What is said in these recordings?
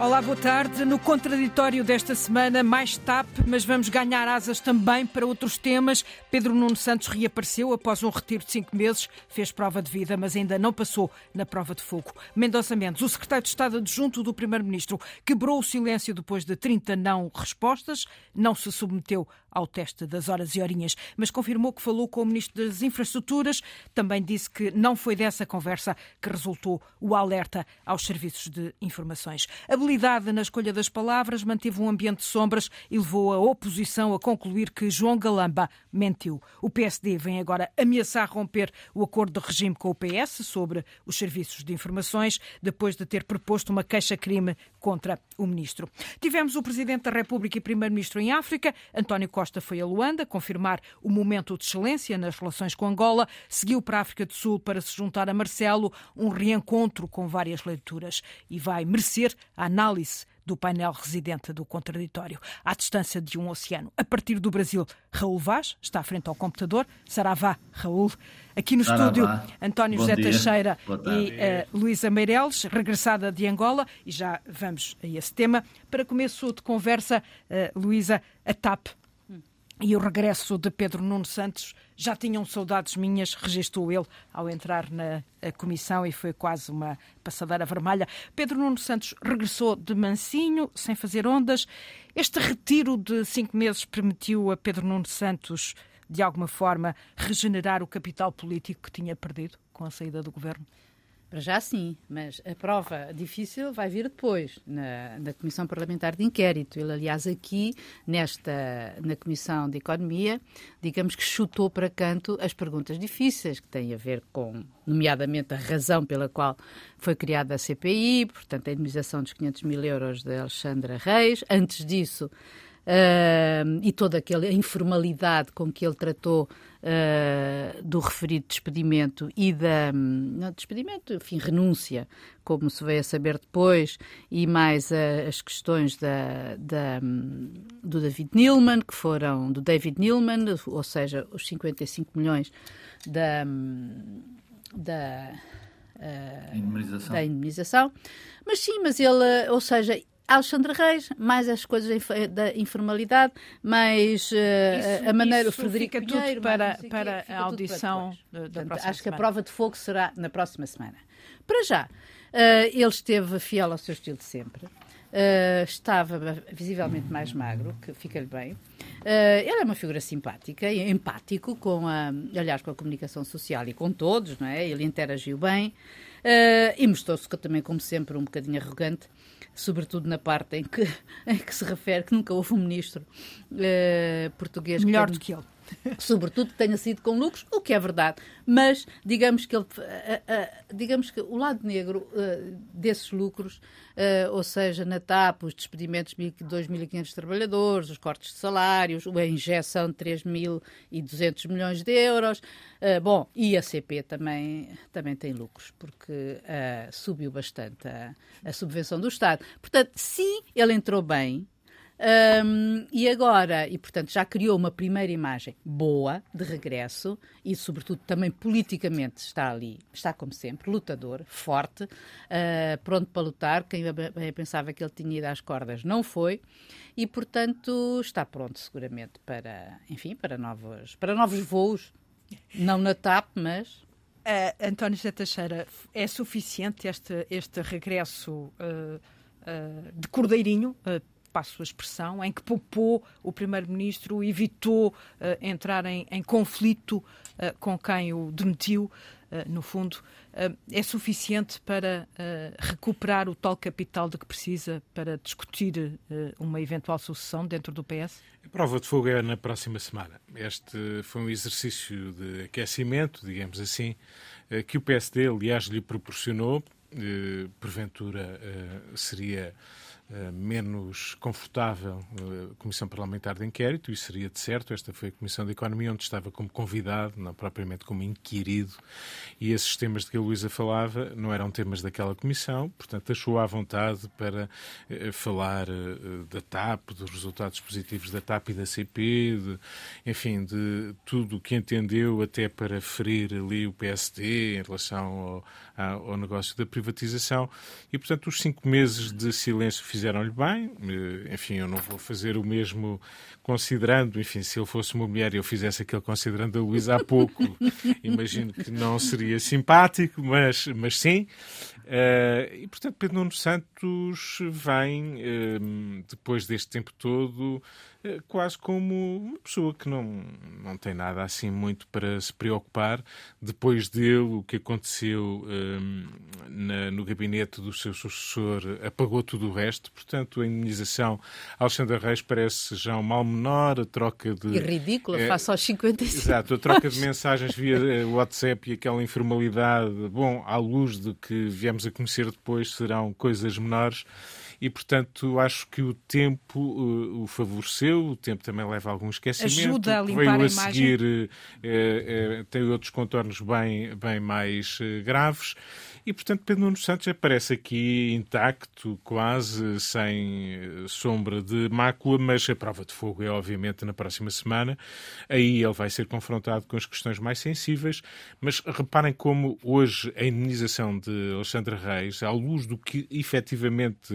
Olá, boa tarde. No contraditório desta semana, mais TAP, mas vamos ganhar asas também para outros temas. Pedro Nuno Santos reapareceu após um retiro de cinco meses, fez prova de vida, mas ainda não passou na prova de fogo. Mendonça Mendes, o secretário de Estado adjunto do Primeiro-Ministro, quebrou o silêncio depois de 30 não respostas, não se submeteu ao teste das horas e horinhas, mas confirmou que falou com o Ministro das Infraestruturas. Também disse que não foi dessa conversa que resultou o alerta aos serviços de informações. Habilidade na escolha das palavras manteve um ambiente de sombras e levou a oposição a concluir que João Galamba mentiu. O PSD vem agora ameaçar romper o acordo de regime com o PS sobre os serviços de informações, depois de ter proposto uma queixa-crime contra o ministro. Tivemos o Presidente da República e Primeiro-Ministro em África, António Costa foi a Luanda confirmar o momento de excelência nas relações com Angola, seguiu para a África do Sul para se juntar a Marcelo, um reencontro com várias leituras e vai merecer a análise do painel residente do contraditório, à distância de um oceano. A partir do Brasil, Raul Vaz está à frente ao computador. Saravá, Raul. Aqui no Saravá. estúdio, António Bom José dia. Teixeira e uh, Luísa Meireles, regressada de Angola, e já vamos a esse tema. Para começo de conversa, uh, Luísa, a TAP e o regresso de Pedro Nuno Santos já tinham saudades minhas, registrou ele ao entrar na comissão e foi quase uma passadeira vermelha. Pedro Nuno Santos regressou de mansinho, sem fazer ondas. Este retiro de cinco meses permitiu a Pedro Nuno Santos, de alguma forma, regenerar o capital político que tinha perdido com a saída do governo? Para já sim, mas a prova difícil vai vir depois, na, na Comissão Parlamentar de Inquérito. Ele, aliás, aqui, nesta, na Comissão de Economia, digamos que chutou para canto as perguntas difíceis, que têm a ver com, nomeadamente, a razão pela qual foi criada a CPI, portanto, a indemnização dos 500 mil euros de Alexandra Reis. Antes disso, Uh, e toda aquela informalidade com que ele tratou uh, do referido despedimento e da não, despedimento, enfim, renúncia, como se veio a saber depois, e mais uh, as questões da, da, do David Neilman, que foram do David Neilman, ou seja, os 55 milhões da, da Uh, indemnização. da indemnização. Mas sim, mas ele, ou seja, Alexandre Reis, mais as coisas da informalidade, mais uh, isso, a maneira, o Frederico Pinheiro, para, para a audição da Portanto, próxima Acho semana. que a prova de fogo será na próxima semana. Para já, uh, ele esteve fiel ao seu estilo de sempre. Uh, estava visivelmente mais magro, que fica-lhe bem. Uh, ele é uma figura simpática e empático, com a, aliás, com a comunicação social e com todos, não é? Ele interagiu bem uh, e mostrou-se também, como sempre, um bocadinho arrogante sobretudo na parte em que, em que se refere que nunca houve um ministro português melhor do que ele. Sobretudo que tenha sido com lucros, o que é verdade. Mas digamos que ele, uh, uh, digamos que o lado negro desses lucros, ou seja, na TAP, os despedimentos de 2.500 trabalhadores, os cortes de salários, a injeção de 3.200 milhões de euros, bom, e a CP também, também tem lucros, porque subiu bastante a, a subvenção do Estado. Portanto, sim, ele entrou bem, um, e agora, e portanto já criou uma primeira imagem boa de regresso e, sobretudo, também politicamente está ali, está como sempre, lutador, forte, uh, pronto para lutar. Quem pensava que ele tinha ido às cordas não foi e, portanto, está pronto seguramente para, enfim, para novos, para novos voos, não na TAP, mas Uh, António José Teixeira, é suficiente este, este regresso uh, de cordeirinho passo a expressão, em que poupou o Primeiro-Ministro, evitou uh, entrar em, em conflito uh, com quem o demitiu, uh, no fundo, é suficiente para recuperar o tal capital de que precisa para discutir uma eventual sucessão dentro do PS? A prova de fogo é na próxima semana. Este foi um exercício de aquecimento, digamos assim, que o PSD, aliás, lhe proporcionou. Porventura seria menos confortável uh, Comissão Parlamentar de Inquérito, isso seria de certo. Esta foi a Comissão de Economia, onde estava como convidado, não propriamente como inquirido, e esses temas de que a Luísa falava não eram temas daquela comissão, portanto, achou à vontade para uh, falar da TAP, dos resultados positivos da TAP e da CP, de, enfim, de tudo o que entendeu, até para ferir ali o PSD em relação ao, ao negócio da privatização. E, portanto, os cinco meses de silêncio fizeram-lhe bem. Eh, enfim, eu não vou fazer o mesmo considerando, enfim, se ele fosse uma mulher e eu fizesse aquele considerando a Luísa há pouco, imagino que não seria simpático, mas, mas sim. Uh, e, portanto, Pedro Nuno Santos vem, uh, depois deste tempo todo, quase como uma pessoa que não, não tem nada assim muito para se preocupar. Depois dele, o que aconteceu na, no gabinete do seu sucessor apagou tudo o resto. Portanto, a indemnização Alexandre Reis parece já um mal menor, a troca de. E ridícula, face aos 55. Exato, a troca de mensagens via WhatsApp e aquela informalidade, bom, à luz de que viemos a conhecer depois serão coisas menores e, portanto, acho que o tempo uh, o favoreceu, o tempo também leva a algum esquecimento. Ajuda a limpar Veio a, a seguir, uh, uh, tem outros contornos bem, bem mais graves. E, portanto, Pedro Nuno Santos aparece aqui intacto, quase sem sombra de mácula, mas a prova de fogo é, obviamente, na próxima semana. Aí ele vai ser confrontado com as questões mais sensíveis. Mas reparem como hoje a indenização de Alexandre Reis, à luz do que efetivamente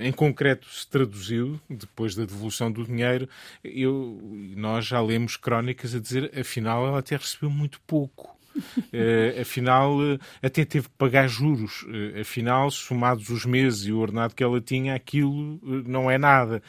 em concreto se traduziu depois da devolução do dinheiro. Eu, nós já lemos crónicas a dizer, afinal, ela até recebeu muito pouco. Uh, afinal, uh, até teve que pagar juros. Uh, afinal, somados os meses e o ordenado que ela tinha, aquilo não é nada.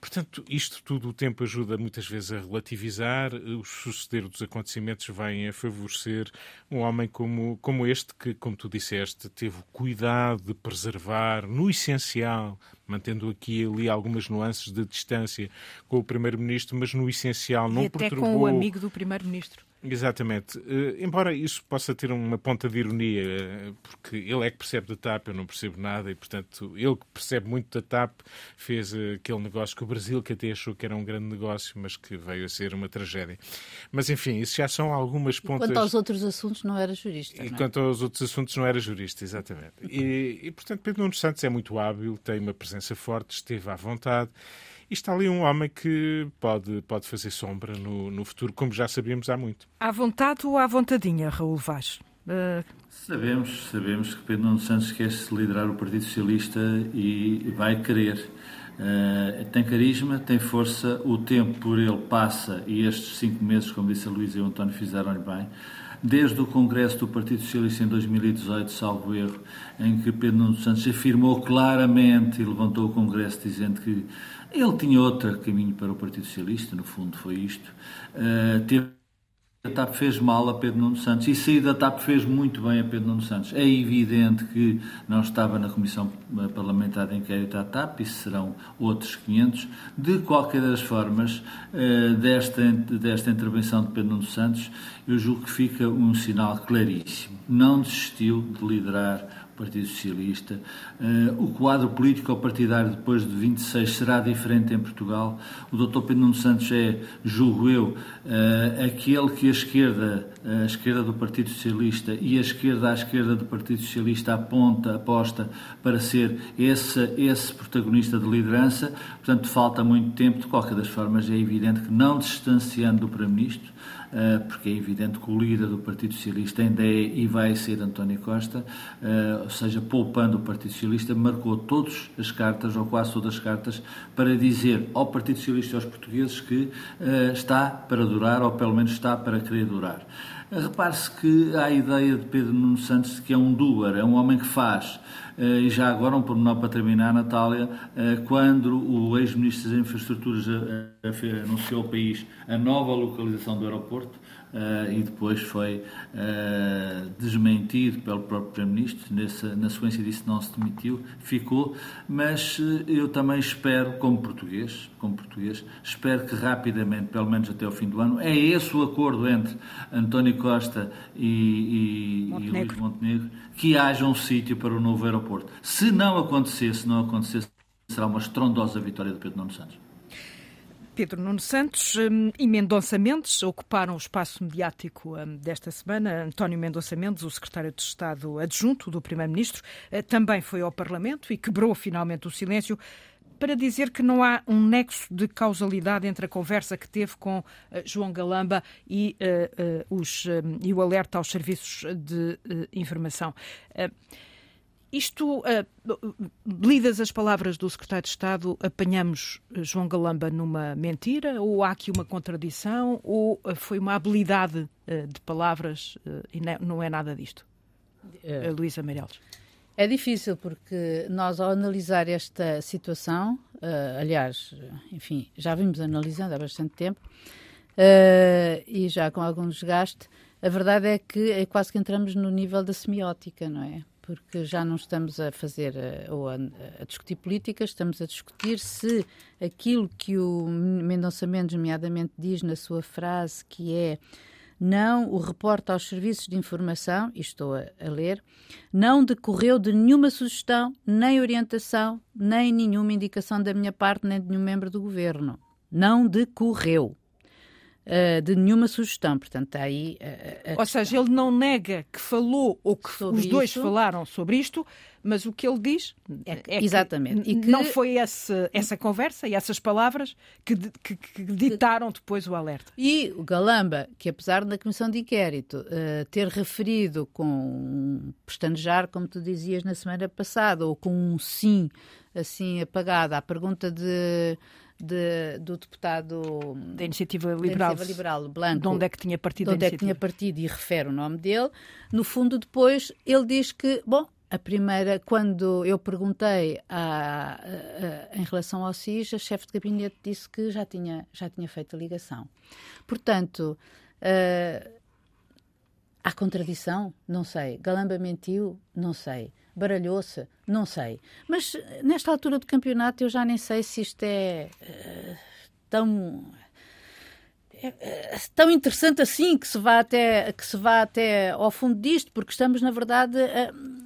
Portanto, isto tudo o tempo ajuda muitas vezes a relativizar. O suceder dos acontecimentos vem a favorecer um homem como, como este, que, como tu disseste, teve o cuidado de preservar, no essencial, mantendo aqui e ali algumas nuances de distância com o Primeiro-Ministro, mas no essencial não e até perturbou... com o amigo do Primeiro-Ministro. Exatamente. Uh, embora isso possa ter uma ponta de ironia, uh, porque ele é que percebe da TAP, eu não percebo nada, e portanto ele que percebe muito da TAP fez uh, aquele negócio com o Brasil que até achou que era um grande negócio, mas que veio a ser uma tragédia. Mas enfim, isso já são algumas pontas. E quanto aos outros assuntos, não era jurista. E não é? quanto aos outros assuntos, não era jurista, exatamente. E, e portanto, Pedro Nuno Santos é muito hábil, tem uma presença forte, esteve à vontade. E está ali um homem que pode, pode fazer sombra no, no futuro, como já sabíamos há muito. À vontade ou à vontadinha, Raul Vaz? Uh... Sabemos, sabemos que Pedro Nuno Santos quer-se liderar o Partido Socialista e vai querer. Uh, tem carisma, tem força, o tempo por ele passa e estes cinco meses, como disse a Luísa e o António, fizeram-lhe bem. Desde o Congresso do Partido Socialista em 2018, salvo erro, em que Pedro Nuno Santos afirmou claramente e levantou o Congresso dizendo que ele tinha outro caminho para o Partido Socialista, no fundo foi isto. Uh, teve a TAP fez mal a Pedro Nuno Santos e sair da TAP fez muito bem a Pedro Nuno Santos. É evidente que não estava na Comissão Parlamentar de Inquérito à TAP, isso serão outros 500. De qualquer das formas, eh, desta, desta intervenção de Pedro Nuno Santos, eu julgo que fica um sinal claríssimo. Não desistiu de liderar Partido Socialista. Uh, o quadro político partidário depois de 26 será diferente em Portugal. O Dr. Pedro Nuno Santos é, julgo eu, uh, aquele que a esquerda, a esquerda do Partido Socialista e a esquerda à esquerda do Partido Socialista aponta, aposta para ser esse, esse protagonista de liderança. Portanto, falta muito tempo. De qualquer das formas, é evidente que não distanciando do Primeiro-Ministro, eh, porque é evidente que o líder do Partido Socialista ainda é e vai ser António Costa, eh, ou seja, poupando o Partido Socialista, marcou todas as cartas, ou quase todas as cartas, para dizer ao Partido Socialista e aos portugueses que eh, está para durar, ou pelo menos está para querer durar. Repare-se que há a ideia de Pedro Nuno Santos de que é um doer, é um homem que faz. E já agora, um pormenor para terminar, Natália, quando o ex-ministro das Infraestruturas anunciou ao país a nova localização do aeroporto, Uh, e depois foi uh, desmentido pelo próprio Primeiro-Ministro. Na sequência disso, não se demitiu, ficou. Mas uh, eu também espero, como português, como português, espero que rapidamente, pelo menos até o fim do ano, é esse o acordo entre António Costa e, e, e Luís Montenegro, que haja um sítio para o novo aeroporto. Se não acontecesse, se não acontecesse, será uma estrondosa vitória de Pedro Nuno Santos. Pedro Nuno Santos hum, e Mendonça Mendes ocuparam o espaço mediático hum, desta semana. António Mendonça Mendes, o secretário de Estado adjunto do Primeiro-Ministro, eh, também foi ao Parlamento e quebrou finalmente o silêncio para dizer que não há um nexo de causalidade entre a conversa que teve com uh, João Galamba e, uh, uh, os, e o alerta aos serviços de informação. Isto, uh, lidas as palavras do secretário de Estado, apanhamos João Galamba numa mentira? Ou há aqui uma contradição? Ou uh, foi uma habilidade uh, de palavras e não é nada disto? É. Luísa Meireles. É difícil porque nós, ao analisar esta situação, aliás, enfim, já vimos analisando há bastante tempo e já com algum desgaste, a verdade é que é quase que entramos no nível da semiótica, não é? Porque já não estamos a fazer eh, ou a, a, discutir políticas, estamos a discutir se aquilo que o Mendonça Mendes, nomeadamente, diz na sua frase, que é não o reporta aos serviços de informação, e estou a, a, ler, não decorreu de nenhuma sugestão, nem orientação, nem nenhuma indicação da minha parte, nem de nenhum membro do governo. Não decorreu uh, de nenhuma sugestão. Portanto, está aí. Uh, ou seja, ele não nega que falou ou que sobre os dois falaram sobre isto, mas o que ele diz é, é exatamente. Que, que não foi esse, essa conversa e essas palavras que, que, que, ditaram depois o alerta. E o Galamba, que apesar da comissão de inquérito uh, ter referido com um pestanejar, como tu dizias na semana passada, ou com um sim assim apagado à pergunta de de, do deputado da Iniciativa Liberal, da Iniciativa Liberal Blanco, de onde é que tinha partido de onde é que tinha partido e refere o nome dele. No fundo, depois ele diz que, bom, a primeira, quando eu perguntei a, a, a, em relação ao SIS, a chefe de gabinete disse que já tinha, já tinha feito a ligação. Portanto, uh, há contradição? Não sei. Galamba mentiu? Não sei baralhou-se, não sei. Mas nesta altura do campeonato eu já nem sei se isto é uh, tão é, tão interessante assim que se vá até que se vá até ao fundo disto, porque estamos na verdade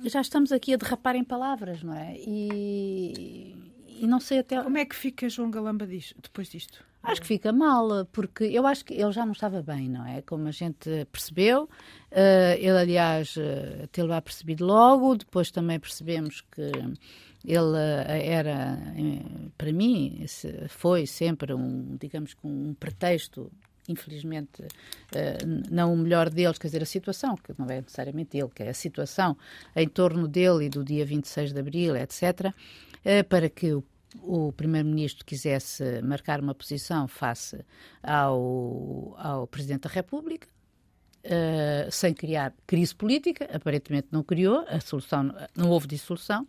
já estamos aqui a derrapar em palavras, não é? E, e não sei até como é que fica João Galamba depois disto. Acho que fica mal, porque eu acho que ele já não estava bem, não é? Como a gente percebeu. Uh, ele, aliás, uh, tê-lo percebido logo, depois também percebemos que ele era, para mim, foi sempre um, digamos que um pretexto infelizmente, não o melhor deles, quer dizer, a situação, que não é necessariamente ele, que é a situação em torno dele e do dia 26 de abril, etc., para que o o Primeiro-Ministro quisesse marcar uma posição face ao, ao Presidente da República, uh, sem criar crise política, aparentemente não criou, a solução, não houve dissolução,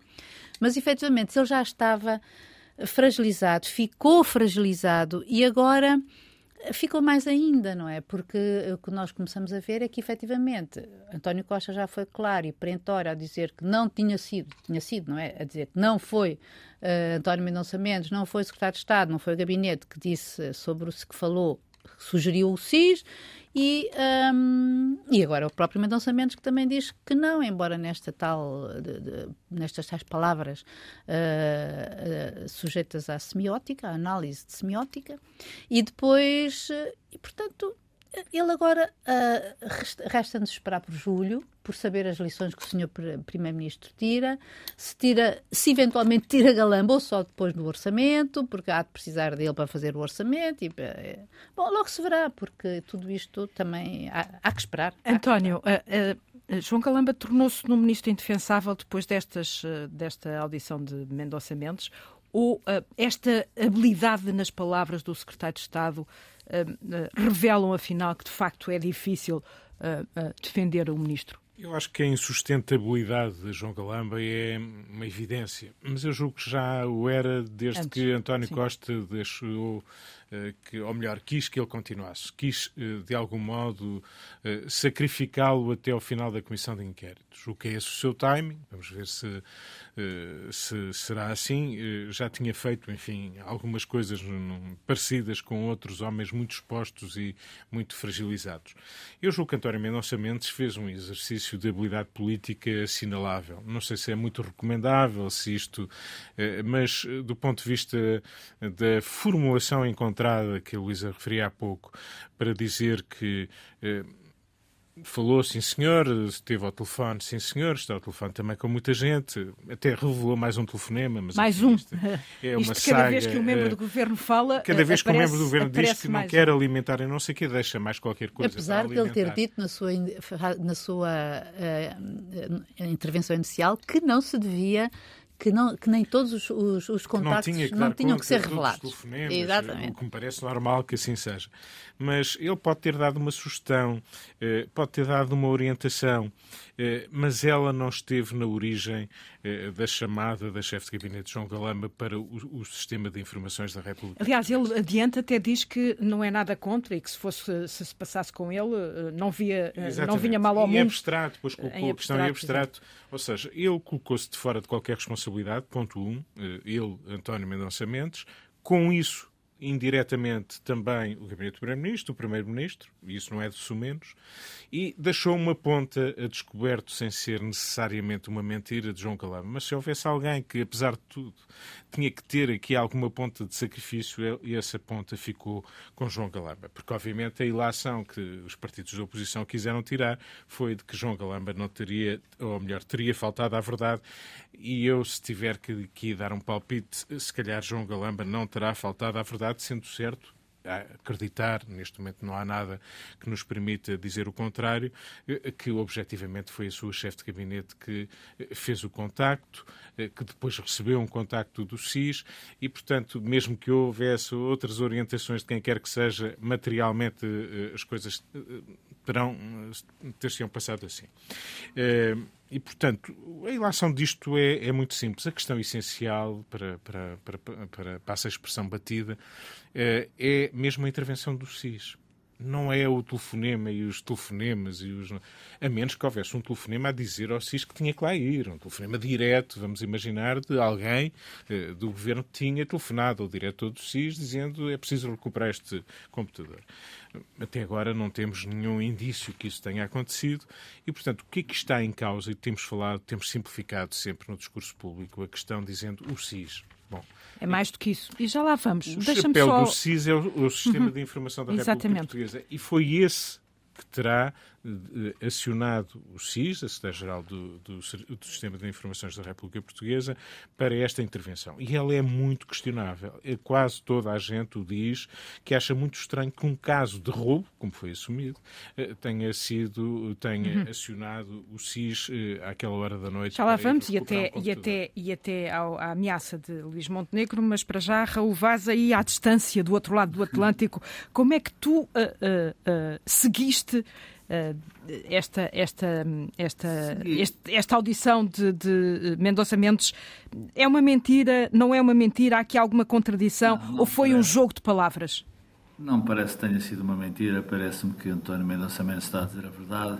mas efetivamente ele já estava fragilizado, ficou fragilizado e agora ficou mais ainda, não é? Porque o que nós começamos a ver é que, efetivamente, António Costa já foi claro e perentório a dizer que não tinha sido, tinha sido, não é? A dizer que não foi uh, António Mendonça Mendes, não foi o secretário de Estado, não foi o gabinete que disse sobre o que falou, sugeriu o SIS e, um, e agora o próprio Mendonça Mendes que também diz que não, embora nesta tal, de, de, nestas tais palavras uh, uh, sujeitas à semiótica, à análise de semiótica, e depois, uh, e portanto, ele agora uh, resta-nos esperar por julho, por saber as lições que o senhor Primeiro-Ministro tira, se tira, se eventualmente tira Galamba ou só depois do orçamento, porque há de precisar dele para fazer o orçamento. E, eh, bom, logo se verá, porque tudo isto também há, há que esperar. António, uh, uh, João Galamba tornou-se num ministro indefensável depois destas, desta audição de Mendonça Mendes, ou esta habilidade nas palavras do secretário de Estado revelam, afinal, que de facto é difícil eh, defender o ministro? Eu acho que a insustentabilidade de João Galamba é uma evidência, mas eu julgo que já o era desde Antes, que António sim. Costa deixou que, ou melhor, quis que ele continuasse, quis de algum modo sacrificá-lo até ao final da comissão de inquéritos. O que é esse o seu timing? Vamos ver se se será assim. Já tinha feito, enfim, algumas coisas parecidas com outros homens muito expostos e muito fragilizados. Eu julgo que António Mendonça Mendes fez um exercício de habilidade política assinalável. Não sei se é muito recomendável, se isto, mas do ponto de vista da formulação encontrada que a Luísa referia há pouco, para dizer que eh, falou, sim senhor, esteve ao telefone, sim senhor, está ao telefone também com muita gente, até revelou mais um telefonema. Mas mais um. É uma Isto, cada saga, vez que um membro eh, do governo fala. Cada vez que um membro do governo diz que não quer um. alimentar e não sei o que, deixa mais qualquer coisa. Apesar de ele ter dito na sua, na sua uh, intervenção inicial que não se devia que, não, que nem todos os, os, os contactos não, não tinham que ser revelados. Exatamente. O que me parece normal que assim seja. Mas ele pode ter dado uma sugestão, eh, pode ter dado uma orientação, eh, mas ela não esteve na origem eh, da chamada da chefe de gabinete João Galamba para o, sistema de informações da República. Aliás, ele adianta até diz que não é nada contra e que se fosse se, se passasse com ele não via não vinha mal ao em mundo. Abstrato, pois colocou a questão em abstrato, ou seja, ele colocou-se de fora de qualquer responsabilidade, ponto um, ele, António Mendonça Mendes, com isso indiretamente também o Gabinete do Primeiro-Ministro, o Primeiro-Ministro, isso não é de sumenos, e deixou uma ponta a descoberto sem ser necessariamente uma mentira de João Calama. Mas se houvesse alguém que, apesar de tudo, tinha que ter aqui alguma ponta de sacrifício, e essa ponta ficou com João Galamba. Porque, obviamente, a ilação que os partidos da oposição quiseram tirar foi de que João Galamba não teria, ou melhor, teria faltado à verdade. E eu, se tiver que dar um palpite, se calhar João Galamba não terá faltado à verdade verdade, sendo certo, acreditar, neste momento não há nada que nos permita dizer o contrário, eh, que objetivamente foi a sua chefe de gabinete que eh, fez o contacto, eh, que depois recebeu um contacto do SIS e, portanto, mesmo que houvesse outras orientações de quem quer que seja, materialmente as coisas terão ter-se passado assim. E, portanto, a ilação disto é, é, muito simples. A questão essencial, para, para, para, para, para essa expressão batida, é, é mesmo a intervenção do SIS não é o telefonema e os telefonemas e os a menos que houvesse um telefonema a dizer ao SIS que tinha que lá ir, um telefonema direto, vamos imaginar, de alguém eh, do governo que tinha telefonado ao diretor do SIS dizendo é preciso recuperar este computador. Até agora não temos nenhum indício que isso tenha acontecido e, portanto, o que é que está em causa? E temos falado, temos simplificado sempre no discurso público a questão dizendo o SIS. Bom, é mais do que isso. E já lá vamos. O chapéu só... do SIS é o, o Sistema uhum. de Informação da República Exatamente. Portuguesa. E foi esse que terá acionado o SIS, a Secretaria-Geral do, do, do, Sistema de Informações da República Portuguesa, para esta intervenção. E ela é muito questionável. É quase toda a gente o diz que acha muito estranho que um caso de roubo, como foi assumido, eh, tenha sido, tenha uhum. acionado o SIS eh, àquela hora da noite. Já lá vamos, e até, um e até, e até ao, à ameaça de Luís Montenegro, mas para já, Raul Vaz, aí à distância do outro lado do Atlântico, como é que tu uh, uh, uh, seguiste eh, esta, esta, esta, este, esta audição de, de Mendonça Mendes é uma mentira, não é uma mentira? Há aqui alguma contradição não, não ou foi um jogo de palavras? Não parece que tenha sido uma mentira, parece-me que António Mendonça Mendes está a dizer a verdade.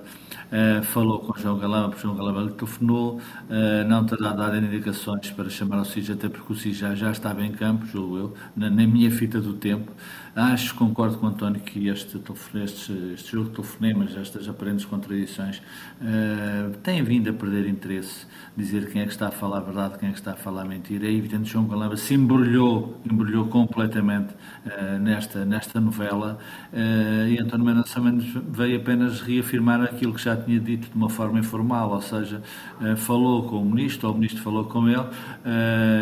Uh, falou com João Galamba, porque João Galamba lhe telefonou, uh, não terá dado indicações para chamar o SIG, até porque o SIG já, já estava em campo, julgo eu, na, na minha fita do tempo. Acho, concordo com o António, que este, este, este jogo de telefonemas, estas aparentes contradições, uh, tem vindo a perder interesse. Dizer quem é que está a falar a verdade, quem é que está a falar a mentira. É evidente que João Galamba se embrulhou, embrulhou completamente uh, nesta, nesta novela uh, e António Mendonça Mendes veio apenas reafirmar aquilo que já tinha dito de uma forma informal, ou seja, falou com o Ministro, ou o Ministro falou com ele,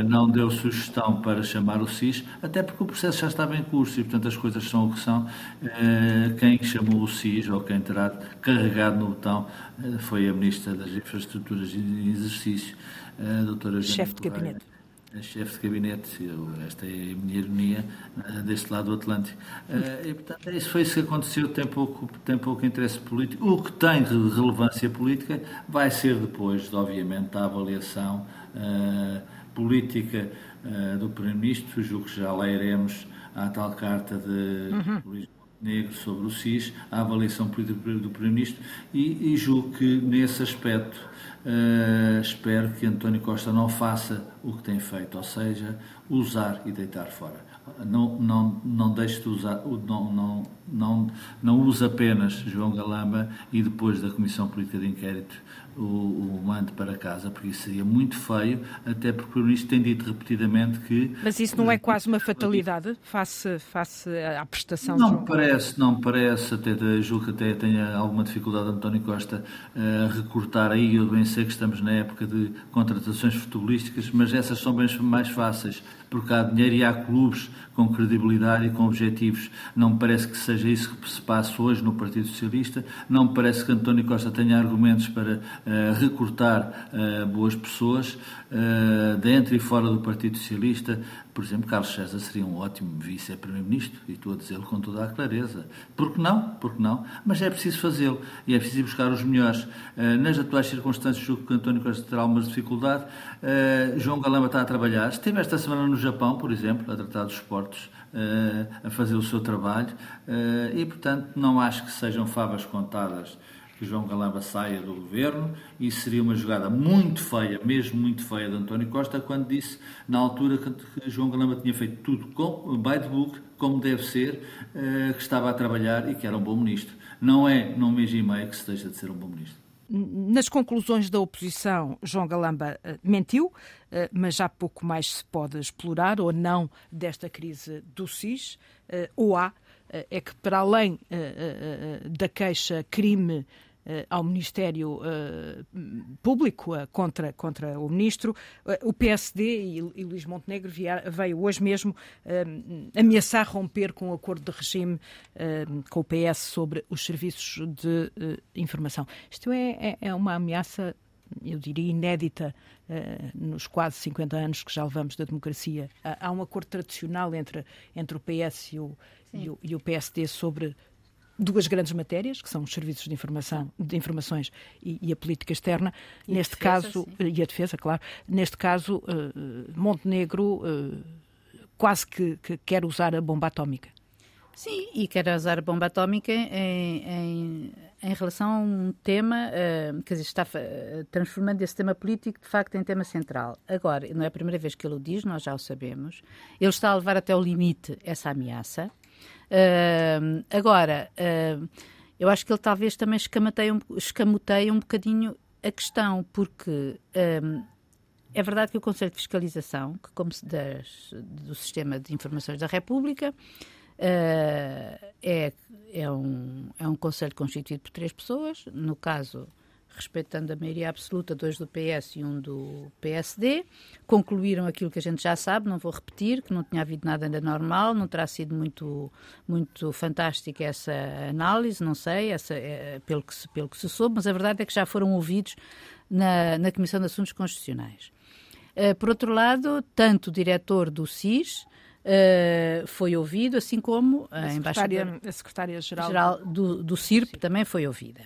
não deu sugestão para chamar o SIS, até porque o processo já estava em curso e, portanto, portanto as coisas são o que são. Eh, quem chamou o SIS ou quem terá carregado no botão eh, foi a Ministra das Infraestruturas e Exercício, a doutora Chefe de Gabinete. A chefe de gabinete, esta é a minha ironia, eh, deste lado do Atlântico. E, portanto, isso foi isso que aconteceu, tem pouco, tem pouco interesse político. O que tem relevância política vai ser depois, obviamente, da avaliação uh, política do Primeiro-Ministro, julgo que já lá iremos à tal carta de uhum. Luís Negro sobre o SIS, a avaliação política do Primeiro-Ministro e, e, julgo que nesse aspecto uh, espero que António Costa não faça o que tem feito, ou seja, usar e deitar fora. Não, não, não deixe de usar, não, não, não, não use apenas João Galamba e depois da Comissão Política de Inquérito o, o mande para casa, porque isso seria muito feio, até porque o Primeiro-Ministro tem dito repetidamente que. Mas isso não é quase uma fatalidade face, face à prestação Não me parece, não parece, até julgo que até tenha alguma dificuldade António Costa a recortar aí. Eu bem sei que estamos na época de contratações futebolísticas, mas essas são bem mais fáceis porque há dinheiro e há clubes com credibilidade e com objetivos. Não me parece que seja isso que se passa hoje no Partido Socialista. Não me parece que António Costa tenha argumentos para uh, recortar uh, boas pessoas uh, dentro e fora do Partido Socialista. Por exemplo, Carlos César seria um ótimo vice-primeiro-ministro, e estou a dizê-lo com toda a clareza. Por que não? Por que não? Mas é preciso fazê-lo e é preciso buscar os melhores. Nas atuais circunstâncias, julgo que António Costa terá alguma dificuldade. João Galamba está a trabalhar. Esteve esta semana no Japão, por exemplo, a tratar dos esportes, a fazer o seu trabalho, e, portanto, não acho que sejam favas contadas que João Galamba saia do governo e seria uma jogada muito feia, mesmo muito feia de António Costa, quando disse na altura que João Galamba tinha feito tudo com, by the book, como deve ser, eh, que estava a trabalhar e que era um bom ministro. Não é num mês e meio que se deixa de ser um bom ministro. Nas conclusões da oposição, João Galamba uh, mentiu, uh, mas já pouco mais se pode explorar ou não desta crise do SIS, ou há, é que para além da queixa crime eh, ao Ministério eh, Público eh, contra, contra o Ministro. O PSD e, e Luís Montenegro veio hoje mesmo ameaçar romper com o acordo de regime com o PS sobre os serviços de informação. Isto é, é, é uma ameaça eu diria, inédita uh, nos quase 50 anos que já levamos da democracia. Uh, há um acordo tradicional entre, entre o PS e o, e o, e o, PSD sobre duas grandes matérias, que são os serviços de informação, de informações e, e a política externa. E Neste defesa, caso, sim. e a defesa, claro. Neste caso, uh, Montenegro uh, quase que, que, quer usar a bomba atómica. Sim, e quer usar a bomba atómica em, em, em relação a um tema, uh, quer dizer, está transformando esse tema político de facto em tema central. Agora, não é a primeira vez que ele o diz, nós já o sabemos. Ele está a levar até o limite essa ameaça. Agora, uh, eu acho que ele talvez também escamoteie um, escamoteie um bocadinho a questão, porque é verdade que o Conselho de Fiscalização, que como se das, do Sistema de Informações da República, uh, é, é, um, é um conselho constituído por três pessoas, no caso respeitando a maioria absoluta, dois do PS e um do PSD. Concluíram aquilo que a gente já sabe, não vou repetir, que não tinha havido nada ainda normal, não terá sido muito, muito fantástica essa análise, não sei, essa, é, pelo, que se, pelo que se soube, mas a verdade é que já foram ouvidos na, na Comissão de Assuntos Constitucionais. Uh, por outro lado, tanto o diretor do SIS, Uh, foi ouvido, assim como a, a secretária-geral secretária do, do CIRP também foi ouvida.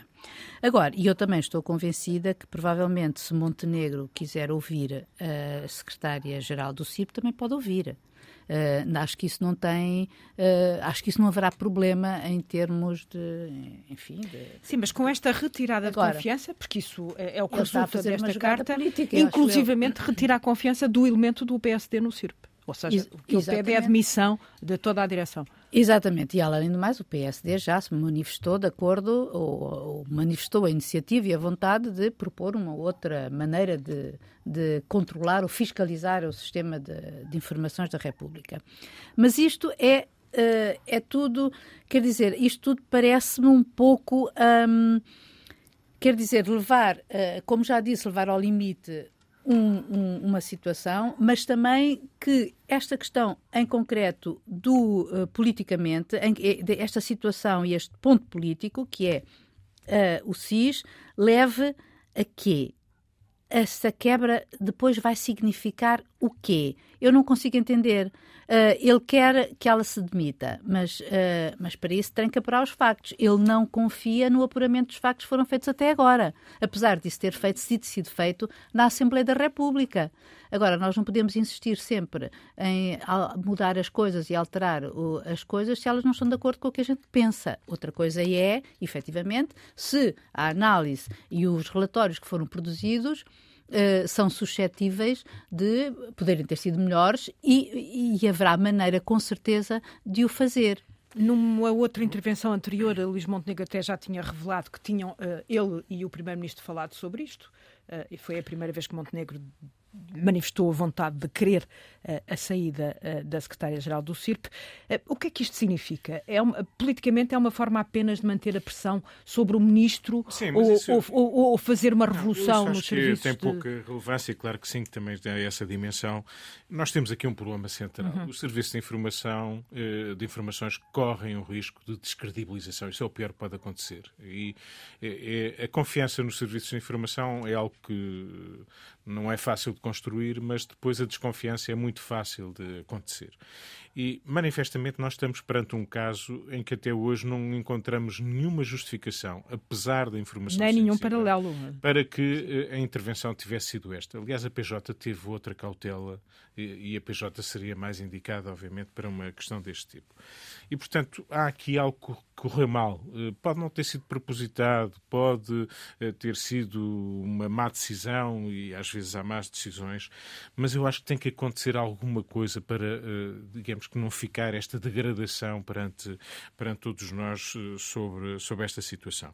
Agora, e eu também estou convencida que provavelmente se Montenegro quiser ouvir a secretária-geral do CIRP, também pode ouvir. Uh, acho que isso não tem, uh, acho que isso não haverá problema em termos de, enfim. De... Sim, mas com esta retirada Agora, de confiança, porque isso é, é o que resulta desta carta, política, inclusivamente retirar a confiança do elemento do PSD no CIRP. Ou seja, o que ele pede é a admissão de toda a direção. Exatamente, e além do mais, o PSD já se manifestou de acordo, ou, ou, manifestou a iniciativa e a vontade de propor uma outra maneira de, de controlar ou fiscalizar o sistema de, de informações da República. Mas isto é, uh, é tudo, quer dizer, isto tudo parece-me um pouco. Um, quer dizer, levar, uh, como já disse, levar ao limite um, um, uma situação, mas também que esta questão em concreto do uh, politicamente, em, esta situação e este ponto político, que é uh, o SIS, leve a quê? Essa quebra depois vai significar o quê? Eu não consigo entender. Uh, ele quer que ela se demita, mas, uh, mas para isso tem que apurar os factos. Ele não confia no apuramento dos factos que foram feitos até agora, apesar disso ter feito, sido, sido feito na Assembleia da República. Agora, nós não podemos insistir sempre em mudar as coisas e alterar o, as coisas se elas não estão de acordo com o que a gente pensa. Outra coisa é, efetivamente, se a análise e os relatórios que foram produzidos Uh, são suscetíveis de poderem ter sido melhores e, e, haverá maneira, com certeza, de o fazer. Numa outra intervenção anterior, Luís Montenegro até já tinha revelado que tinham uh, ele e o Primeiro-Ministro falado sobre isto. Uh, e foi a primeira vez que Montenegro manifestou a vontade de querer a saída da secretária-geral do CIRP. Uh, o que é que isto significa? É uma, politicamente é uma forma apenas de manter a pressão sobre o ministro sim, ou, isso... ou, ou, ou, fazer uma revolução não, nos serviços? Tem de... pouca relevância, claro que sim, que também tem essa dimensão. Nós temos aqui um problema central. Uhum. Os serviços de informação, de informações correm o risco de descredibilização. Isso é o pior que pode acontecer. E é, é, a confiança nos serviços de informação é algo que não é fácil de construir, mas depois a desconfiança é muito fácil de acontecer. E, manifestamente, nós estamos perante um caso em que até hoje não encontramos nenhuma justificação, apesar da informação. Nem nenhum paralelo. Para que eh, a intervenção tivesse sido esta. Aliás, a PJ teve outra cautela e a PJ seria mais indicada, obviamente, para uma questão deste tipo. E, portanto, há aqui algo que correu mal. Eh, pode não ter sido propositado, pode eh, ter sido uma má decisão e às vezes há más decisões, mas eu acho que tem que acontecer alguma coisa para, digamos, temos que não ficar esta degradação perante, perante todos nós eh, sobre, sobre esta situação.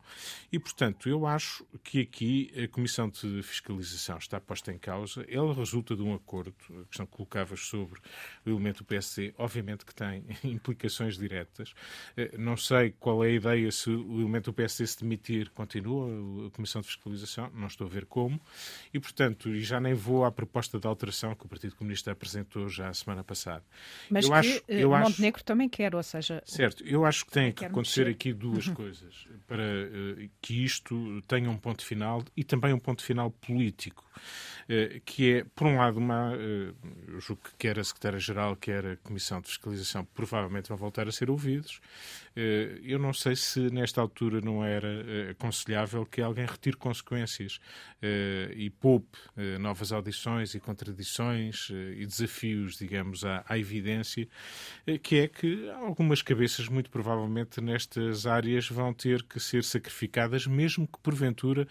E, portanto, eu acho que aqui a Comissão de Fiscalização está posta em causa. Ela resulta de um acordo, a questão que colocavas sobre o elemento do PSD, obviamente que tem implicações diretas. Eh, não sei qual é a ideia se o elemento do PSD se demitir, continua a Comissão de Fiscalização, não estou a ver como. E, portanto, e já nem vou à proposta de alteração que o Partido Comunista apresentou já a semana passada. Mas eu acho, que eu Montenegro acho, também quer, ou seja... Certo, eu acho que tem que acontecer mexer. aqui duas uhum. coisas para uh, que isto tenha um ponto final e também um ponto final político. Eh, que é, por um lado, uma, eh, eu julgo que quer a Secretária-Geral, quer a Comissão de Fiscalização, provavelmente vão voltar a ser ouvidos. Eh, eu não sei se, nesta altura, não era aconselhável que alguém retire consequências e poupe novas audições e contradições e desafios, digamos, à, à evidência, que é que algumas cabeças, muito provavelmente, nestas áreas vão ter que ser sacrificadas, mesmo que, porventura,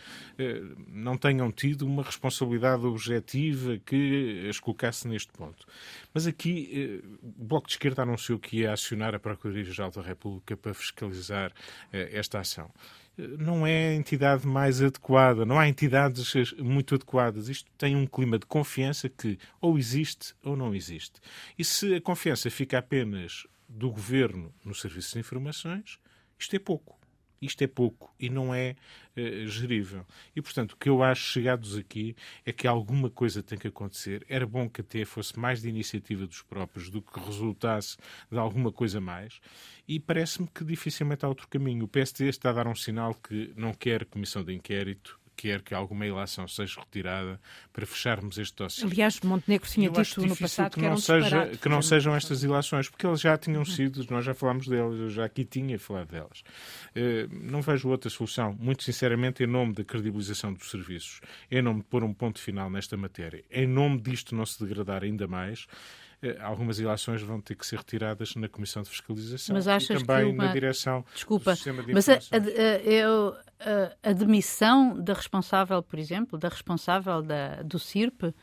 não tenham tido uma responsabilidade objetiva que as colocasse neste ponto. Mas aqui eh, o Bloco de Esquerda anunciou que ia acionar a Procuradoria-Geral da República para fiscalizar eh, esta ação eh, não é a entidade mais adequada, não há entidades muito adequadas. Isto tem um clima de confiança que ou existe ou não existe. E se a confiança fica apenas do governo no serviço de informações, isto é pouco. Isto é pouco e não é uh, gerível. E, portanto, o que eu acho chegados aqui é que alguma coisa tem que acontecer. Era bom que até fosse mais de iniciativa dos próprios do que resultasse de alguma coisa mais. E parece-me que dificilmente há outro caminho. O PSD está a dar um sinal que não quer comissão de inquérito, quer que alguma ilação seja retirada para fecharmos este dossiê. Aliás, Montenegro tinha dito no passado que, que, não seja, que não sejam estas ilações, porque elas já tinham sido, nós já falámos delas, eu já aqui tinha falado delas. Uh, não vejo outra solução, muito sinceramente, em nome da credibilização dos serviços, em nome de pôr um ponto final nesta matéria, em nome disto não se degradar ainda mais, eh, algumas ilações vão ter que ser retiradas na Comissão de Fiscalização mas achas e também que uma... na direção Desculpa, do sistema de mas a, a, eu, a, a, demissão da responsável, por exemplo, da responsável da, do CIRP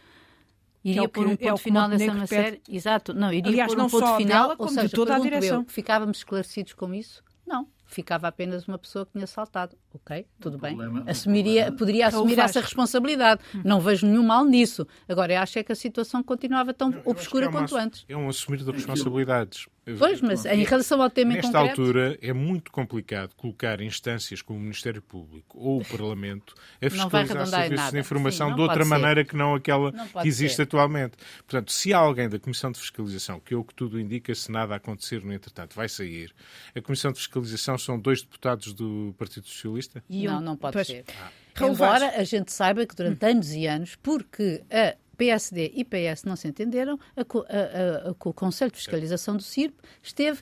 iria é pôr um é ponto é final nessa matéria. Exato, não, iria Aliás, pôr um ponto final, dela, ou seja, de toda a direção. Eu, ficávamos esclarecidos com isso? Não ficava apenas uma pessoa que tinha saltado. Ok, tudo bem. Assumiria, poderia assumir essa responsabilidade. Não vejo nenhum mal nisso. Agora, eu acho é que a situação continuava tão eu, eu obscura é uma, quanto antes. É um assumir de responsabilidades. Pois, mas em relação ao tema Nesta em concreto... altura é muito complicado colocar instâncias como o Ministério Público ou o Parlamento a fiscalizar serviços de informação Sim, de outra maneira que não aquela não que existe ser. atualmente. Portanto, se há alguém da Comissão de Fiscalização, que é o que tudo indica, se nada acontecer no entretanto, vai sair, a Comissão de Fiscalização são dois deputados do Partido Socialista? Não, não pode pois. ser. Ah. Embora a gente saiba que durante anos e anos, porque a PSD e PS não se entenderam, a, a, a, o Conselho de Fiscalização do CIRP esteve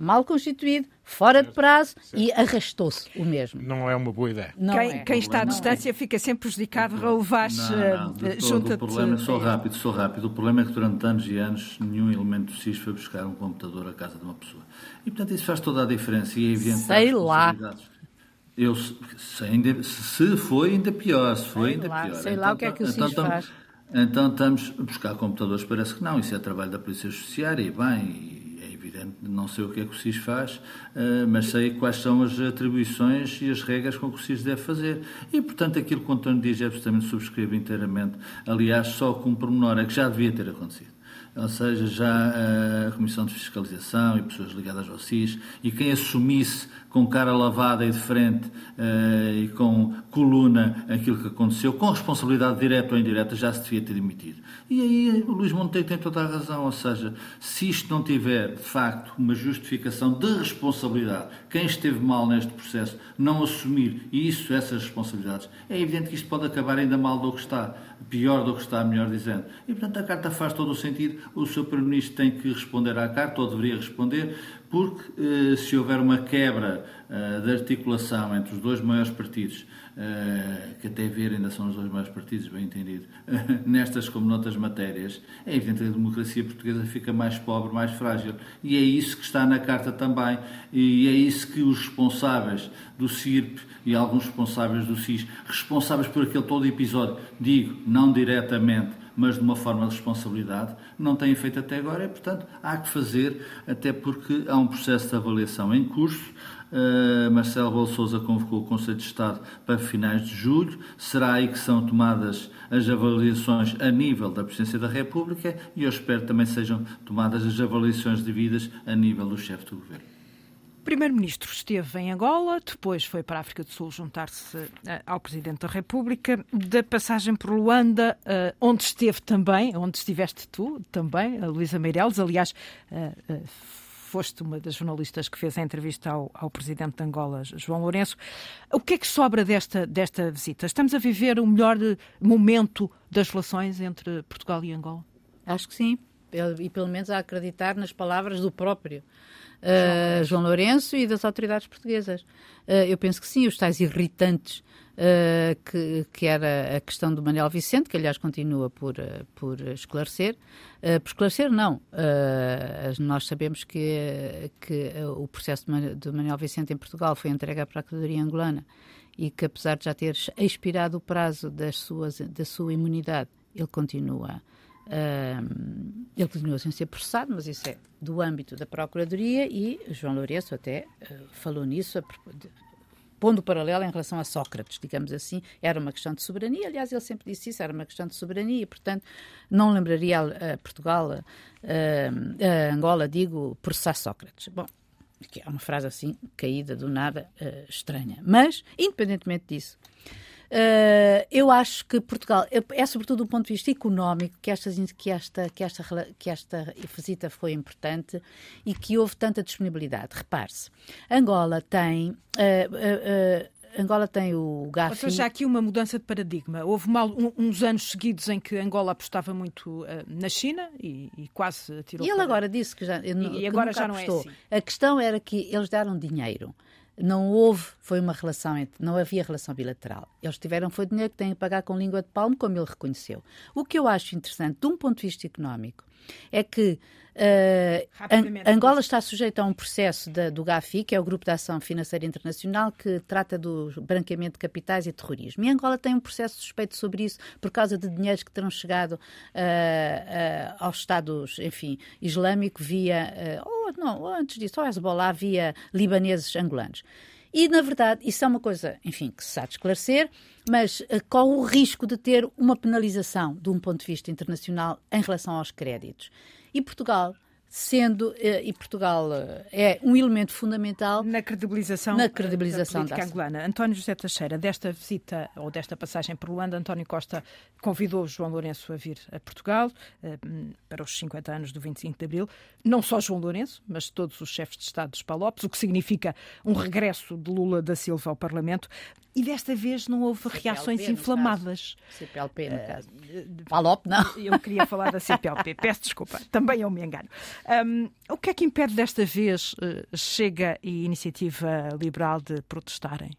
mal constituído, fora de prazo e arrastou-se o mesmo. Não é uma boa ideia. Não quem, é. quem está à distância é. fica sempre prejudicado. Raul Vaz, junta-te. O problema, sou rápido, sou rápido. O problema é que durante anos e anos nenhum elemento do SIS foi buscar um computador à casa de uma pessoa. E portanto isso faz toda a diferença e é evidente Sei lá. Eu, se, ainda, se foi, ainda pior. Se foi, ainda lá, pior. Sei então, lá o que é que o então, SIS faz. Então estamos a buscar computadores, parece que não. Isso é trabalho da Polícia Judiciária e bem, evidente, não sei o que é que o SIS faz, eh, mas sei quais são as atribuições e as regras com que o SIS deve fazer. E, portanto, aquilo que o António diz é absolutamente subscrevo inteiramente. Aliás, só com um pormenor é que já devia ter acontecido ou seja, já eh, a Comissão de Fiscalização e pessoas ligadas ao SIS, e quem assumisse com cara lavada e de frente uh, e com coluna aquilo que aconteceu, com responsabilidade direta ou indireta, já se devia ter demitido. E aí o Luís Monteiro tem toda a razão, ou seja, se isto não tiver, de facto, uma justificação de responsabilidade, quem esteve mal neste processo não assumir isso, essas responsabilidades, é evidente que isto pode acabar ainda mal do que está, pior do que está, melhor dizendo. E, portanto, a carta faz todo o sentido, o Sr. Primeiro-Ministro tem que responder à carta, ou deveria responder, porque eh, se houver uma quebra eh, de articulação entre os dois maiores partidos, eh, que até ver ainda são os dois maiores partidos, bem entendido, nestas como noutras matérias, é evidente que a democracia portuguesa fica mais pobre, mais frágil. E é isso que está na carta também, e é isso que os responsáveis do CIRP e alguns responsáveis do SIS, responsáveis por aquele todo episódio, digo, não diretamente, mas de uma forma de responsabilidade, não têm feito até agora e, portanto, há que fazer, até porque há um processo de avaliação em curso. Uh, Marcelo Rebelo Sousa convocou o Conselho de Estado para finais de julho. Será aí que são tomadas as avaliações a nível da Presidência da República e eu espero também sejam tomadas as avaliações devidas a nível do chefe do Governo. Primeiro-Ministro esteve em Angola, depois foi para a África do Sul juntar-se uh, ao Presidente da República. Da passagem por Luanda, uh, onde esteve também, onde estiveste tu também, a Luísa Meireles, aliás, uh, foste uma das jornalistas que fez a entrevista ao, ao, Presidente de Angola, João Lourenço. O que é que sobra desta, desta visita? Estamos a viver o melhor momento das relações entre Portugal e Angola? Acho que sim, e pelo menos a acreditar nas palavras do próprio uh, João Lourenço e das autoridades portuguesas. Uh, eu penso que sim, os tais irritantes Uh, que, que, era a questão do Manuel Vicente, que aliás continua por, uh, por esclarecer. Uh, por esclarecer, não. nós sabemos que, que o processo do Manuel Vicente em Portugal foi entregue à Procuradoria Angolana e que, apesar de já ter expirado o prazo das suas, da sua imunidade, ele continua Uh, ele continua sem ser processado, mas isso é do âmbito da Procuradoria e João Lourenço até uh, falou nisso, a, de, pondo paralelo em relação a Sócrates, digamos assim, era uma questão de soberania, aliás, ele sempre disse isso, era uma questão de soberania e, portanto, não lembraria a, a Portugal, a, a, Angola, digo, processar Sócrates. Bom, que é uma frase assim, caída do nada, estranha. Mas, independentemente disso, Uh, eu acho que Portugal, é, é sobretudo do ponto de vista económico que esta, que, esta, que, esta, que esta visita foi importante e que houve tanta disponibilidade. Repare-se, Angola tem. Uh, uh, Angola tem o Gafi. Ou seja, há aqui uma mudança de paradigma. Houve mal, um, uns anos seguidos em que Angola apostava muito uh, na China e, e quase tirou. E ele para... agora disse que já. E, que agora já apostou. não é assim. A questão era que eles deram dinheiro não houve, foi uma relação, entre, não havia relação bilateral. Eles tiveram, foi dinheiro que têm que pagar com língua de palmo, como ele reconheceu. O que eu acho interessante, de um ponto de vista económico, é que Uh, Angola está sujeita a um processo da, do GAFI, que é o Grupo de Ação Financeira Internacional, que trata do branqueamento de capitais e terrorismo. E Angola tem um processo suspeito sobre isso por causa de dinheiros que terão chegado uh, uh, aos Estados, enfim, islâmico via, ou não, ou antes disso, ao Hezbollah via libaneses angolanos. E, na verdade, isso é uma coisa, enfim, que se de esclarecer, mas uh, corre o risco de ter uma penalização de um ponto de vista internacional em relação aos créditos. E Portugal sendo eh, e Portugal eh, é um elemento fundamental na credibilização, na credibilização da política da angolana. António José Teixeira, desta visita ou desta passagem por Luanda, António Costa convidou João Lourenço a vir a Portugal eh, para os 50 anos do 25 de Abril. Não só João Lourenço, mas todos os chefes de Estado dos Palopes, o que significa um regresso de Lula da Silva ao Parlamento. E desta vez não houve CPLP, reações inflamadas. CPLP, no caso. Palop, não. Eu queria falar da CPLP, peço desculpa, também eu me engano. Um, o que é que impede desta vez uh, Chega e Iniciativa Liberal de protestarem?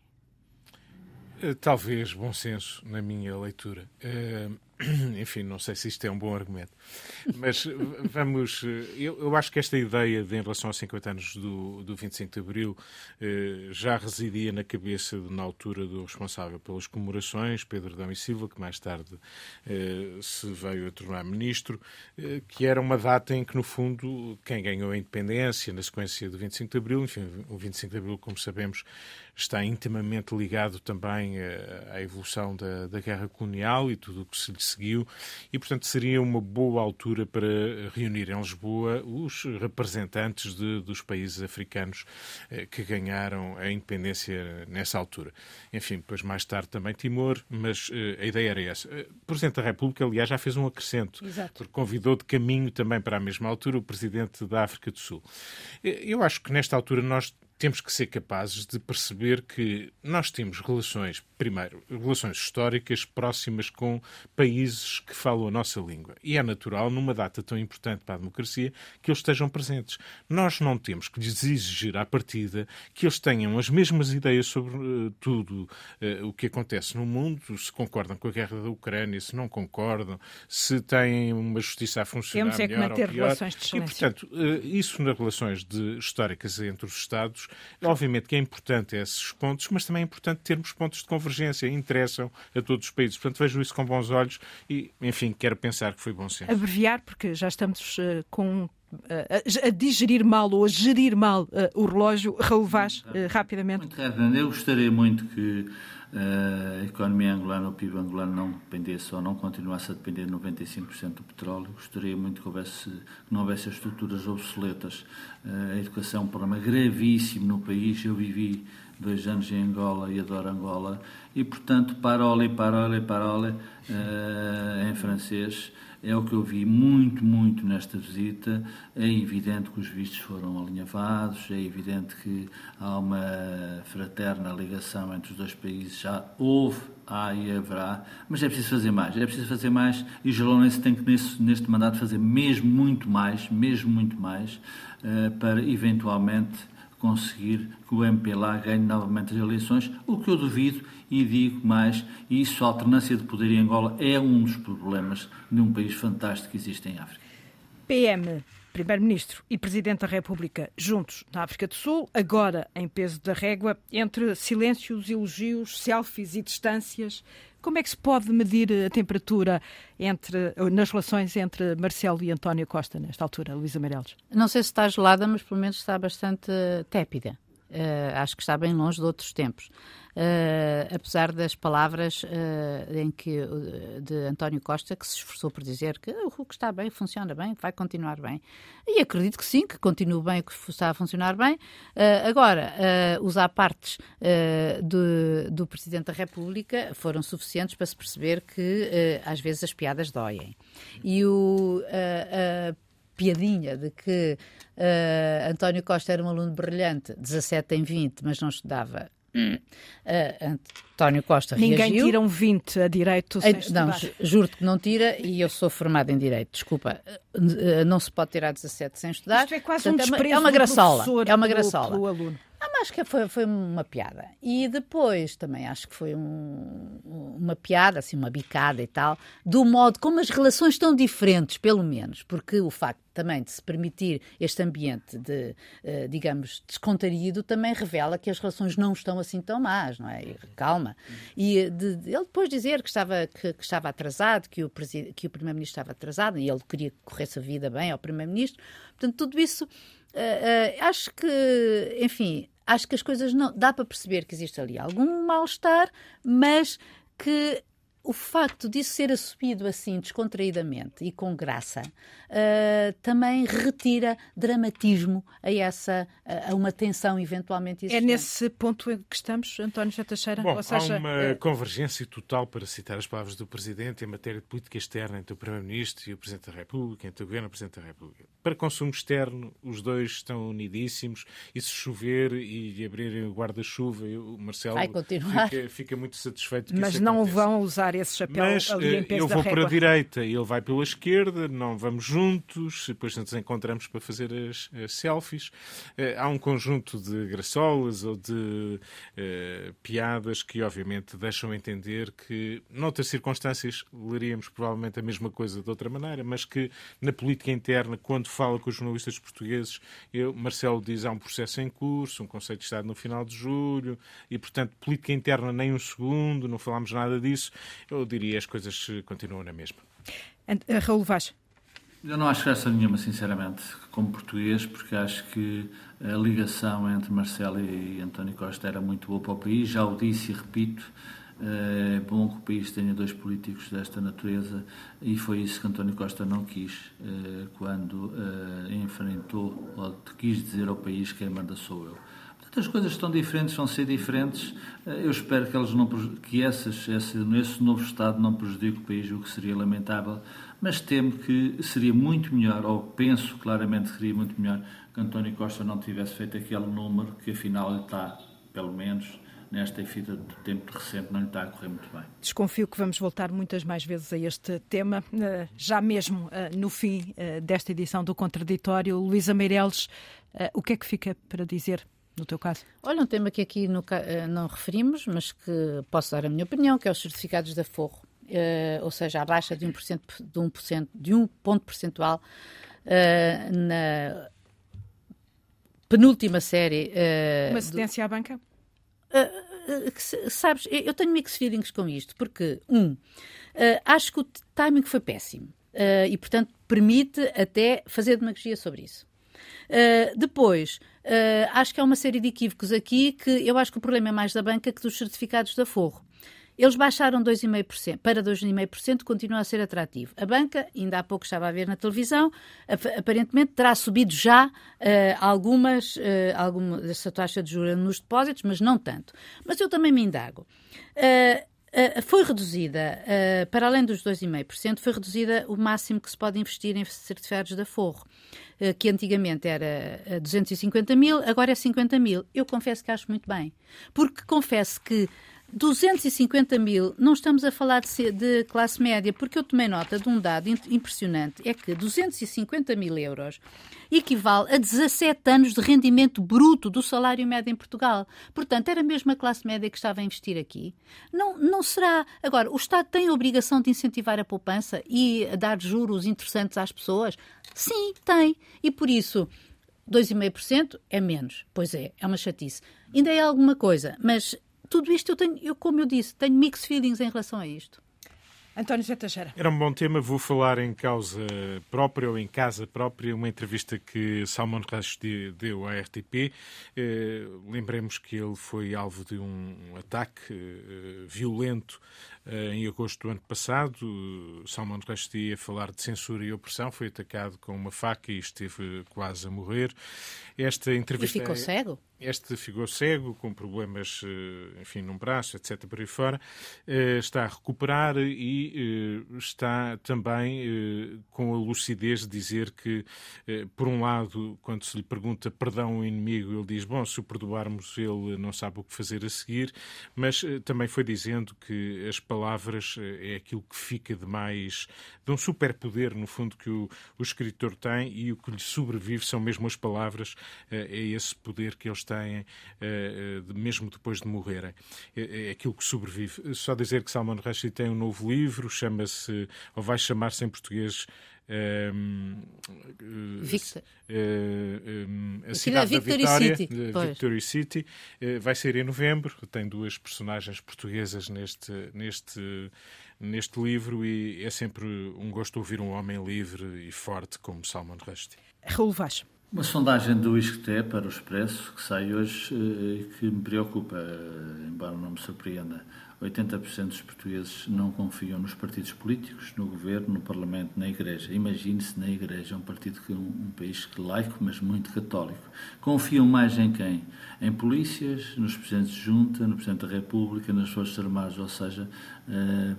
Eh, talvez bom senso, na minha leitura. Uh, enfim, não sei se isto é um bom argumento. Mas vamos. Eu, eu, acho que esta ideia de, em relação aos 50 anos do, do 25 de Abril eh, já residia na cabeça, na altura, do responsável pelas comemorações, Pedro Dão e Silva, que mais tarde eh, se veio a tornar ministro, eh, que era uma data em que, no fundo, quem ganhou a independência na sequência do 25 de Abril, enfim, o 25 de Abril, como sabemos, está intimamente ligado também eh, à evolução da, da guerra colonial e tudo o que se lhe seguiu, e, portanto, seria uma boa altura para reunir em Lisboa os representantes de, dos países africanos eh, que ganharam a independência nessa altura. Enfim, depois mais tarde também Timor, mas eh, a ideia era essa. O Presidente da República, aliás, já fez um acrescento, Exato. porque convidou de caminho também para a mesma altura o Presidente da África do Sul. Eu acho que nesta altura nós temos que ser capazes de perceber que nós temos relações, primeiro, relações históricas próximas com países que falam a nossa língua. E é natural, numa data tão importante para a democracia, que eles estejam presentes. Nós não temos que lhes exigir à partida que eles tenham as mesmas ideias sobre uh, tudo uh, o que acontece no mundo, se concordam com a guerra da Ucrânia, se não concordam, se têm uma justiça a funcionar temos é melhor que manter ou pior. Relações de e, portanto, uh, isso nas relações de, históricas entre os Estados Obviamente que é importante esses pontos, mas também é importante termos pontos de convergência, interessam a todos os países. Portanto, vejo isso com bons olhos e, enfim, quero pensar que foi bom senso. Abreviar, porque já estamos uh, com a, digerir mal ou a gerir mal uh, o relógio, relevás uh, rapidamente? Muito. Eu gostaria muito que uh, a economia angolana, o PIB angolano não dependesse ou não continuasse a depender de 95% do petróleo. Gostaria muito que, houvesse, que não houvesse estruturas obsoletas. a educação é um problema gravíssimo no país. Eu vivi dois anos em Angola e adoro Angola. E, portanto, parole, parole, parole, em francês é o que eu vi muito, muito nesta visita. É evidente que os vistos foram alinhavados, é evidente que há uma fraterna ligação entre os dois países, já houve, há e haverá, mas é preciso fazer mais, é preciso fazer mais e Jalonense tem que, nesse, neste mandato, fazer mesmo muito mais, mesmo muito mais, uh, para eventualmente conseguir que o MPLA ganhe novamente as eleições, o que eu duvido e digo mais, isso, a alternância de poder em Angola é um dos problemas de um país fantástico que existe em África. PM, Primeiro-Ministro e Presidente da República juntos na África do Sul, agora em peso da régua, entre silêncios, elogios, selfies e distâncias. Como é que se pode medir a temperatura entre, nas relações entre Marcelo e António Costa nesta altura, Luísa Meireles? Não sei se está gelada, mas pelo menos está bastante tépida. Uh, acho que está bem longe de outros tempos. Uh, apesar das palavras uh, em que, de António Costa, que se esforçou por dizer que o que está bem, funciona bem, vai continuar bem. E acredito que sim, que continue bem, que está a funcionar bem. agora, os apartes do, do Presidente da República foram suficientes para se perceber que às vezes as piadas doem. E o piadinha de que uh, António Costa era um aluno brilhante, 17 em 20, mas não estudava. Uh, António Costa Ninguém reagiu. Ninguém tira um 20 a direito sem uh, Não, juro-te que não tira e eu sou formada em direito. Desculpa, uh, não se pode tirar 17 sem estudar. Isto é quase Portanto, um desprezo é uma graçola. É uma graçola. Do, do aluno. Ah, mas acho que foi, foi uma piada. E depois também acho que foi um, uma piada, assim, uma bicada e tal, do modo como as relações estão diferentes, pelo menos, porque o facto também de se permitir este ambiente de, uh, digamos, descontraído também revela que as relações não estão assim tão más, não é? E, calma. E de, de, ele depois dizer que estava, que, que estava atrasado, que o, que o Primeiro-Ministro estava atrasado e ele queria que corresse a vida bem ao Primeiro-Ministro. Portanto, tudo isso Uh, uh, acho que, enfim, acho que as coisas não. dá para perceber que existe ali algum mal-estar, mas que o facto disso ser assumido assim, descontraídamente e com graça, uh, também retira dramatismo a essa a uma tensão eventualmente é existente. É nesse ponto em que estamos, António José Teixeira? Bom, Ou seja, há uma uh... convergência total, para citar as palavras do Presidente, em matéria de política externa entre o Primeiro-Ministro e o Presidente da República, entre o Governo e o Presidente da República. Para consumo externo, os dois estão unidíssimos e se chover e abrirem o guarda-chuva, o Marcelo fica, fica, muito satisfeito que Mas não vão usar esse chapéu Mas, ali em eh, peso eu vou para a direita e ele vai pela esquerda, não vamos juntos, depois nos encontramos para fazer as, as selfies. Eh, há um conjunto de graçolas ou de uh, piadas que, obviamente, deixam entender que, noutras circunstâncias, leríamos provavelmente a mesma coisa de outra maneira, mas que na política interna, quando fala com os jornalistas portugueses, eu, Marcelo diz há um processo em curso, um Conselho de Estado no final de julho, e, portanto, política interna nem um segundo, não falámos nada disso. Eu diria as coisas continuam na mesma. Eh, Raul Vaz. Eu não acho graça nenhuma, sinceramente, como português, porque acho que a ligação entre Marcelo e António Costa era muito boa para o país. Já o disse e repito, é bom que o país tenha dois políticos desta natureza e foi isso que António Costa não quis eh, quando eh, enfrentou ou quis dizer ao país quem manda sou eu. As coisas estão diferentes, vão ser diferentes. Eu espero que, elas não, que essas, esse, esse novo Estado não prejudique o país, o que seria lamentável mas temo que seria muito melhor, ou penso claramente que seria muito melhor, que António Costa não tivesse feito aquele número que afinal está, pelo menos, nesta fita de tempo recente, não lhe está a correr muito bem. Desconfio que vamos voltar muitas mais vezes a este tema, eh, já mesmo eh, no fim eh, desta edição do Contraditório. Luísa Meireles, o que é que fica para dizer no teu caso? Olha, um tema que aqui no, não referimos, mas que posso dar a minha opinião, que é os certificados de aforro uh, ou seja, a baixa de 1%, de 1%, de 1 ponto percentual uh, na penúltima série. Uh, Uma cedência do... à banca? sabes, eu tenho mixed feelings com isto, porque, um, acho que o timing foi péssimo e, portanto, permite até fazer demagogia sobre isso. Depois, uh, acho que há uma série de equívocos aqui que eu acho que o problema é mais da banca que dos certificados de aforro. Eles baixaram 2,5%, para 2,5%, continua a ser atrativo. A banca, ainda há pouco estava a ver na televisão, aparentemente terá subido já uh, algumas, uh, alguma dessa taxa de juros nos depósitos, mas não tanto. Mas eu também me indago. Uh, Uh, foi reduzida, uh, para além dos 2,5%, foi reduzida o máximo que se pode investir em certificados de aforro, uh, que antigamente era 250 mil, agora é 50 mil. Eu confesso que acho muito bem, porque confesso que 250 mil, não estamos a falar de, de, classe média, porque eu tomei nota de um dado impressionante, é que 250 mil euros equivale a 17 anos de rendimento bruto do salário médio em Portugal. Portanto, era mesmo a classe média que estava a investir aqui. Não, não será. Agora, o Estado tem a obrigação de incentivar a poupança e a dar juros interessantes às pessoas? Sim, tem. E por isso, 2,5% é menos. Pois é, é uma chatice. Ainda é alguma coisa, mas tudo isto eu tenho, eu, como eu disse, tenho mixed feelings em relação a isto. António Zé Teixeira. Era um bom tema. Vou falar em causa própria ou em casa própria. Uma entrevista que Salman Rushdie deu à RTP. Eh, lembremos que ele foi alvo de um ataque eh, violento eh, em agosto do ano passado. Salman Rushdie a falar de censura e opressão. Foi atacado com uma faca e esteve quase a morrer. Esta entrevista... E ficou cego? Este ficou cego, com problemas, eh, enfim, num braço, etc., por aí fora. Eh, está a recuperar e eh, está também com a lucidez de dizer que, por um lado, quando se lhe pergunta perdão ao inimigo, ele diz: Bom, se o perdoarmos, ele não sabe o que fazer a seguir. Mas também foi dizendo que as palavras é aquilo que fica de mais. de um superpoder, no fundo, que o, o escritor tem e o que lhe sobrevive são mesmo as palavras, é esse poder que eles têm têm, eh, eh, mesmo depois de morrerem. É, é aquilo que sobrevive. Só dizer que Salman Rushdie tem um novo livro, chama-se, ou vai chamar-se em português um, Victor. Uh, a cidade da Vitória, City. Victory City, vai ser em novembro. Tem duas personagens portuguesas neste, neste, neste livro e é sempre um gosto ouvir um homem livre e forte como Salman Rushdie. Raul Vaz. Uma sondagem do ISCTE para o Expresso, que sai hoje e que me preocupa, embora não me surpreenda. 80% dos portugueses não confiam nos partidos políticos, no governo, no Parlamento, na Igreja. Imagine-se na Igreja, um partido que um, país laico, mas muito católico. Confiam mais em quem? Em polícias, nos presidentes de junta, no Presidente da República, nas Forças Armadas, ou seja, uh,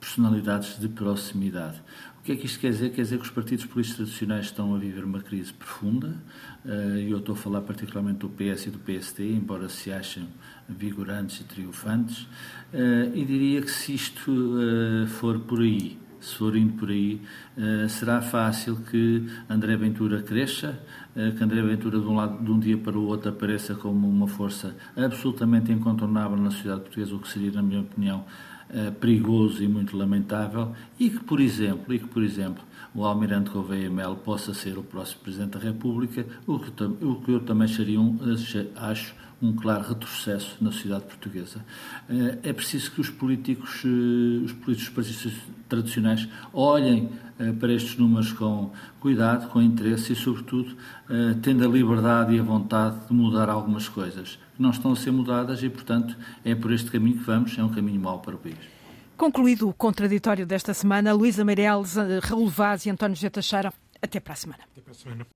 personalidades de proximidade. O que é que isto quer dizer? Quer dizer que os partidos políticos tradicionais estão a viver uma crise profunda, eh, e eu estou a falar particularmente do PS e do PSD, embora se achem vigorantes e triunfantes, eh, e diria que se isto eh, for por aí, se for indo por aí, será fácil que André Ventura cresça, que André Ventura de um, lado, de um dia para o outro apareça como uma força absolutamente incontornável na sociedade portuguesa, o que seria, na minha opinião, uh, perigoso e muito lamentável e que, por exemplo, e que, por exemplo, o Almirante Gouveia Melo possa ser o próximo Presidente da República, o que, o que eu também seria um, acho um claro retrocesso na sociedade portuguesa. Eh, é preciso que os políticos, eh, os políticos tradicionais olhem para estes números com cuidado, com interesse e, sobretudo, tendo a liberdade e a vontade de mudar algumas coisas que não estão a ser mudadas e, portanto, é por este caminho que vamos, é um caminho mau para o país. Concluído o contraditório desta semana, Luísa Meireles, Raul Vaz e António José Teixeira, até para a semana. Até para a semana.